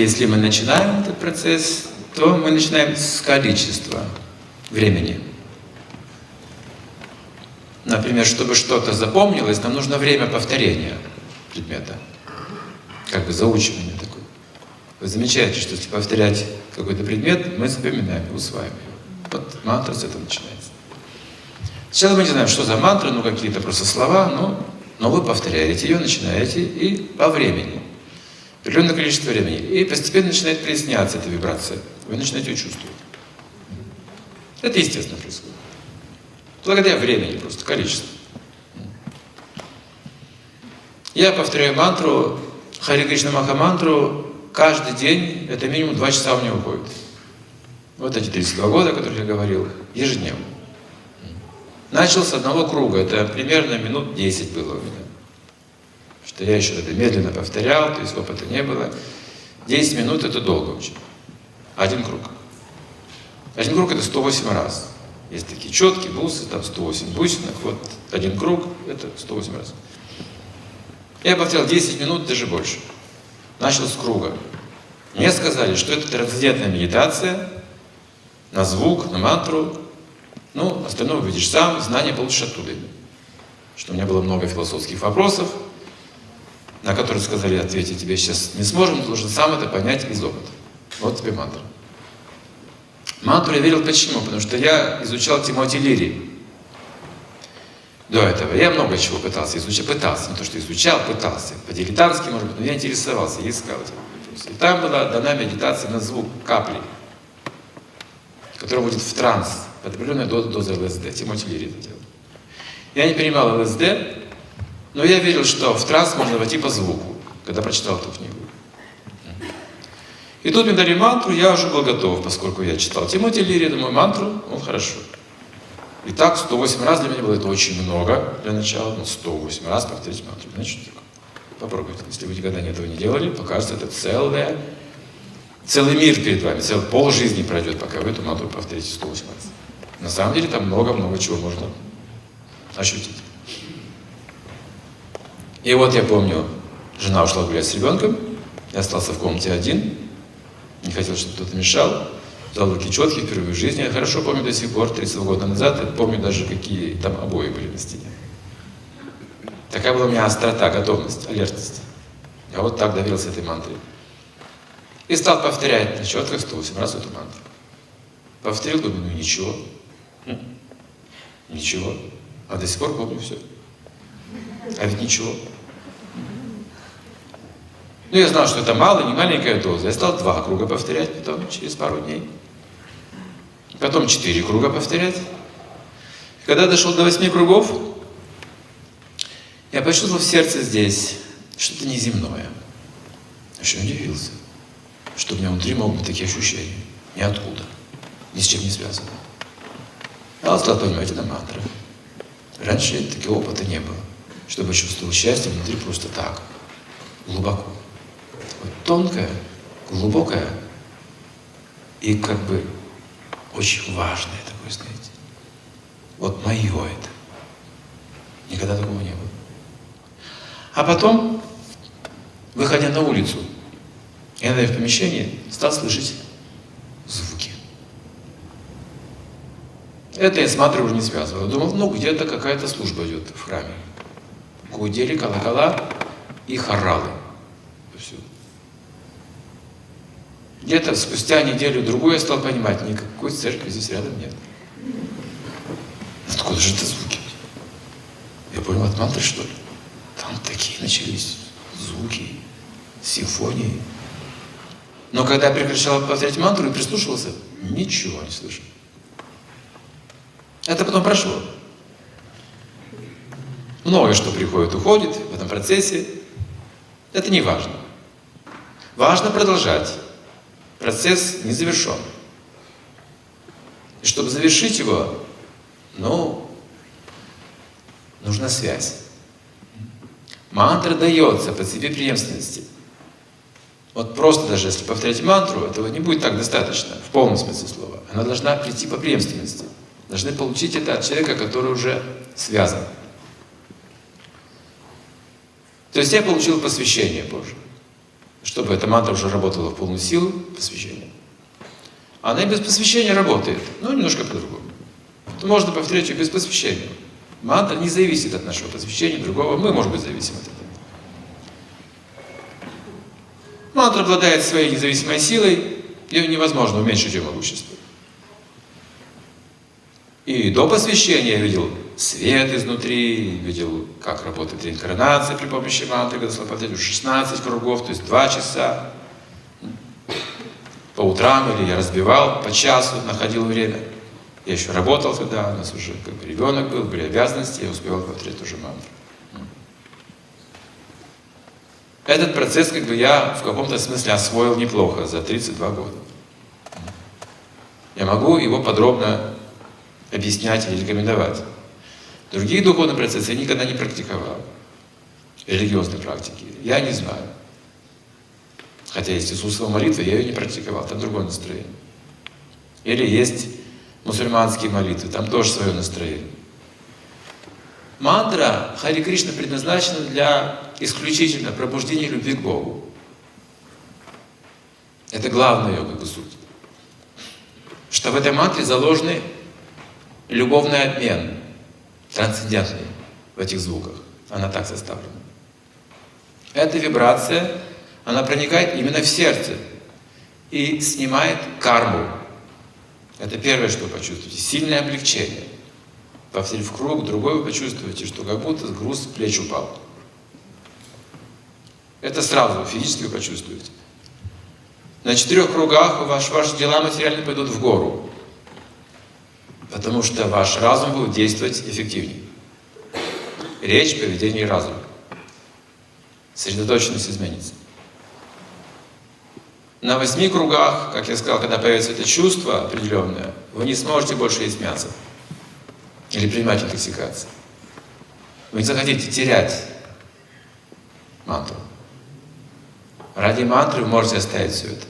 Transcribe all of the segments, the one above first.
если мы начинаем этот процесс, то мы начинаем с количества времени. Например, чтобы что-то запомнилось, нам нужно время повторения предмета. Как бы заучивание такое. Вы замечаете, что если повторять какой-то предмет, мы запоминаем усваиваем его. Вот мантра с этого начинается. Сначала мы не знаем, что за мантра, ну какие-то просто слова, но, но вы повторяете ее, начинаете, и по времени. Определенное количество времени. И постепенно начинает проясняться эта вибрация. Вы начинаете ее чувствовать. Это естественно происходит. Благодаря времени просто, количеству. Я повторяю мантру, Хари Кришна Махамантру, каждый день, это минимум два часа у меня уходит. Вот эти 32 года, о которых я говорил, ежедневно. Начал с одного круга, это примерно минут 10 было у меня. Я еще это медленно повторял, то есть опыта не было. 10 минут это долго очень. Один круг. Один круг это 108 раз. Есть такие четкие бусы, там 108 бусинок, вот один круг, это 108 раз. Я повторял 10 минут, даже больше. Начал с круга. Мне сказали, что это трансцендентная медитация на звук, на мантру. Ну, остальное увидишь сам, знания получишь оттуда. Что у меня было много философских вопросов, на которые сказали ответить тебе сейчас не сможем, должен сам это понять из опыта. Вот тебе мантра. Мантру я верил почему? Потому что я изучал Тимоти Лири. До этого. Я много чего пытался изучать. Пытался. Не то, что изучал, пытался. По-дилетантски, может быть, но я интересовался, я искал И там была дана медитация на звук капли, которая будет в транс, под определенной дозой ЛСД. Тимоти Лири это делал. Я не принимал ЛСД, но я верил, что в транс можно войти по звуку, когда прочитал эту книгу. И тут мне дали мантру, я уже был готов, поскольку я читал Тимоти Лири, думаю, мантру, ну хорошо. И так 108 раз для меня было это очень много для начала, ну 108 раз повторить мантру. Значит, попробуйте. Если вы никогда этого не делали, покажется это целое, целый мир перед вами, целый пол жизни пройдет, пока вы эту мантру повторите 108 раз. На самом деле там много-много чего можно ощутить. И вот я помню, жена ушла гулять с ребенком, я остался в комнате один, не хотел, чтобы кто-то мешал. Взял руки четкие впервые в жизни. Я хорошо помню до сих пор, 32 года назад, я помню даже, какие там обои были на стене. Такая была у меня острота, готовность, алертность. Я вот так доверился этой мантре. И стал повторять на четко 108 раз эту мантру. Повторил, думаю, ну ничего. Ничего. А до сих пор помню все. А ведь ничего. Ну, я знал, что это мало, не маленькая доза. Я стал два круга повторять потом, через пару дней. Потом четыре круга повторять. Когда дошел до восьми кругов, я почувствовал в сердце здесь что-то неземное. Очень удивился, что у меня внутри могут быть такие ощущения. Ниоткуда. Ни с чем не связано. Я стал понимать, это мантра. Раньше такого опыта не было. Чтобы чувствовал счастье внутри просто так, глубоко тонкое, глубокое и как бы очень важное такое, знаете. Вот мое это. Никогда такого не было. А потом, выходя на улицу, я, наверное, в помещении стал слышать звуки. Это я с матрой уже не связывал. Думал, ну где-то какая-то служба идет в храме. Гудели колокола и хоралы. Где-то спустя неделю-другую я стал понимать, никакой церкви здесь рядом нет. Откуда же это звуки? Я понял, от мантры, что ли? Там такие начались звуки, симфонии. Но когда я прекращал повторять мантру и прислушивался, ничего не слышал. Это потом прошло. Многое, что приходит, уходит в этом процессе. Это не важно. Важно продолжать процесс не завершен. И чтобы завершить его, ну, нужна связь. Мантра дается по цепи преемственности. Вот просто даже если повторять мантру, этого не будет так достаточно, в полном смысле слова. Она должна прийти по преемственности. Должны получить это от человека, который уже связан. То есть я получил посвящение Божие. чтобы эта мантра уже работала в полную силу посвящения. Она и без посвящения работает, но немножко по-другому. Можно повторять ее без посвящения. Мантра не зависит от нашего посвящения, другого мы, может быть, зависим от этого. Мантра обладает своей независимой силой, ее невозможно уменьшить ее могущество. И до посвящения я видел свет изнутри, видел, как работает реинкарнация при помощи мантры, когда повторять 16 кругов, то есть 2 часа. По утрам или я разбивал по часу, находил время. Я еще работал тогда, у нас уже как бы ребенок был, были обязанности, я успевал повторять тоже мантру. Этот процесс как бы я в каком-то смысле освоил неплохо за 32 года. Я могу его подробно объяснять или рекомендовать. Другие духовные процессы я никогда не практиковал. Религиозной практики. Я не знаю. Хотя есть Иисусова молитва, я ее не практиковал, там другое настроение. Или есть мусульманские молитвы, там тоже свое настроение. Мантра Хари Кришна предназначена для исключительно пробуждения любви к Богу. Это главная ее как бы суть. Что в этой мантре заложены любовный обмен, трансцендентный в этих звуках. Она так составлена. Эта вибрация, она проникает именно в сердце и снимает карму. Это первое, что почувствуете. Сильное облегчение. Повторив круг, другой вы почувствуете, что как будто груз с плеч упал. Это сразу физически вы почувствуете. На четырех кругах ваш, ваши дела материальные пойдут в гору. Потому что ваш разум будет действовать эффективнее. Речь, поведение и разум. Сосредоточенность изменится. На восьми кругах, как я сказал, когда появится это чувство определенное, вы не сможете больше есть мясо или принимать интоксикации. Вы не захотите терять мантру. Ради мантры вы можете оставить все это.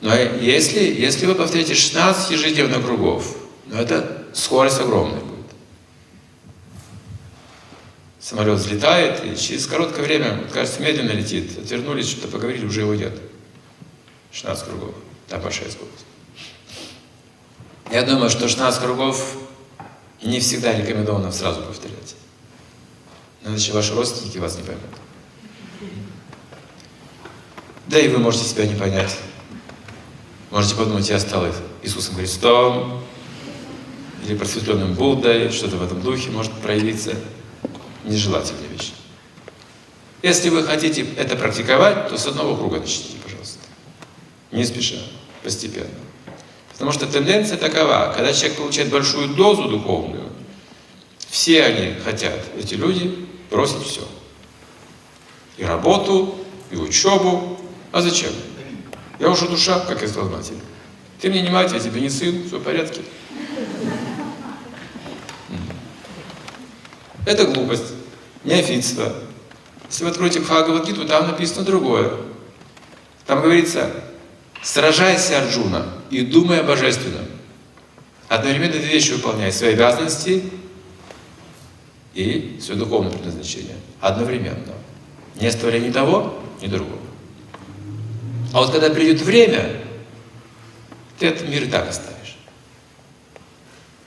Но если, если вы повторите 16 ежедневных кругов, ну это скорость огромная будет. Самолет взлетает, и через короткое время, кажется, медленно летит. Отвернулись, что-то поговорили, уже уйдет. 16 кругов. Там большая скорость. Я думаю, что 16 кругов не всегда рекомендовано сразу повторять. Иначе ваши родственники вас не поймут. Да и вы можете себя не понять. Можете подумать, я стал Иисусом Христом, или просветленным Буддой, что-то в этом духе может проявиться. Нежелательная вещь. Если вы хотите это практиковать, то с одного круга начните, пожалуйста. Не спеша, постепенно. Потому что тенденция такова, когда человек получает большую дозу духовную, все они хотят, эти люди, бросить все. И работу, и учебу. А зачем? Я уже душа, как я сказал матери. Ты мне не мать, я тебе не сын, все в порядке. Это глупость, неофитство. Если вы откроете Бхагавадгиту, там написано другое. Там говорится, сражайся, Арджуна, и думай о божественном. Одновременно две вещи выполняй, свои обязанности и свое духовное предназначение. Одновременно. Не оставляя ни того, ни другого. А вот когда придет время, ты этот мир и так оставишь.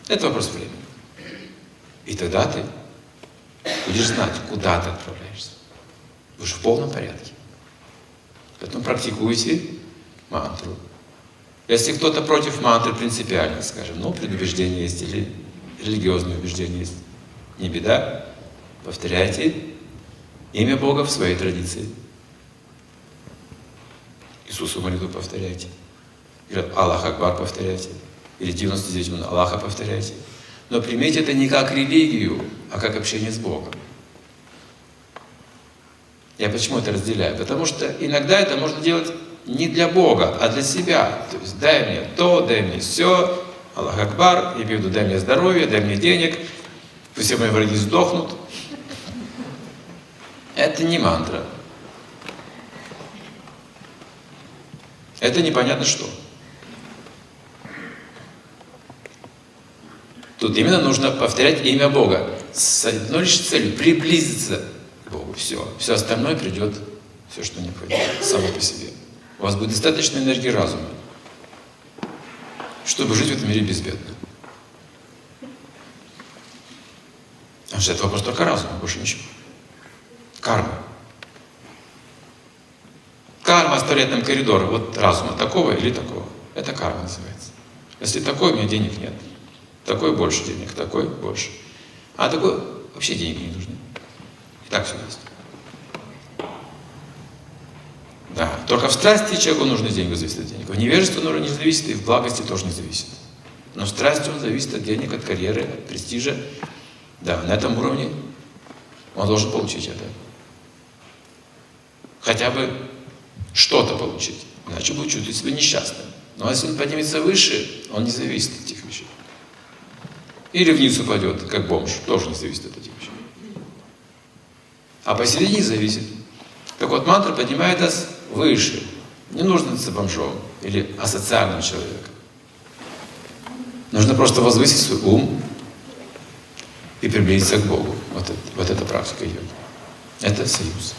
Это вопрос времени. И тогда ты будешь знать, куда ты отправляешься. Же в полном порядке. Поэтому практикуйте мантру. Если кто-то против мантры принципиально, скажем, ну, предубеждение есть или религиозное убеждение есть, не беда, повторяйте имя Бога в своей традиции. Иисусу молитву повторяйте. Или Аллах Акбар повторяйте. Или 99 минут Аллаха повторяйте. Но примите это не как религию, а как общение с Богом. Я почему это разделяю? Потому что иногда это можно делать не для Бога, а для себя. То есть дай мне то, дай мне все, Аллах Акбар, я имею в виду, дай мне здоровье, дай мне денег, все мои враги сдохнут. Это не мантра. Это непонятно что. Тут именно нужно повторять имя Бога с одной лишь целью приблизиться к Богу. Все. Все остальное придет все, что необходимо, само по себе. У вас будет достаточно энергии разума, чтобы жить в этом мире безбедно. Потому что это вопрос только разума, больше ничего. Карма. Карма оставляет нам коридор вот разума такого или такого. Это карма называется. Если такой, у меня денег нет. Такой больше денег, такой больше. А такой вообще денег не нужны. И так все есть. Да, только в страсти человеку нужны деньги, зависит от денег. В невежестве он не зависит, и в благости тоже не зависит. Но в страсти он зависит от денег, от карьеры, от престижа. Да, на этом уровне он должен получить это. Хотя бы что-то получить. Иначе будет чувствовать себя несчастным. Но если он поднимется выше, он не зависит от этих вещей. Или вниз упадет, как бомж, тоже не зависит от этих вещей. А посередине зависит. Так вот, мантра поднимает нас выше. Не нужно быть бомжом или асоциальным человеком. Нужно просто возвысить свой ум и приблизиться к Богу. Вот это, вот это практика йоги. Это союз.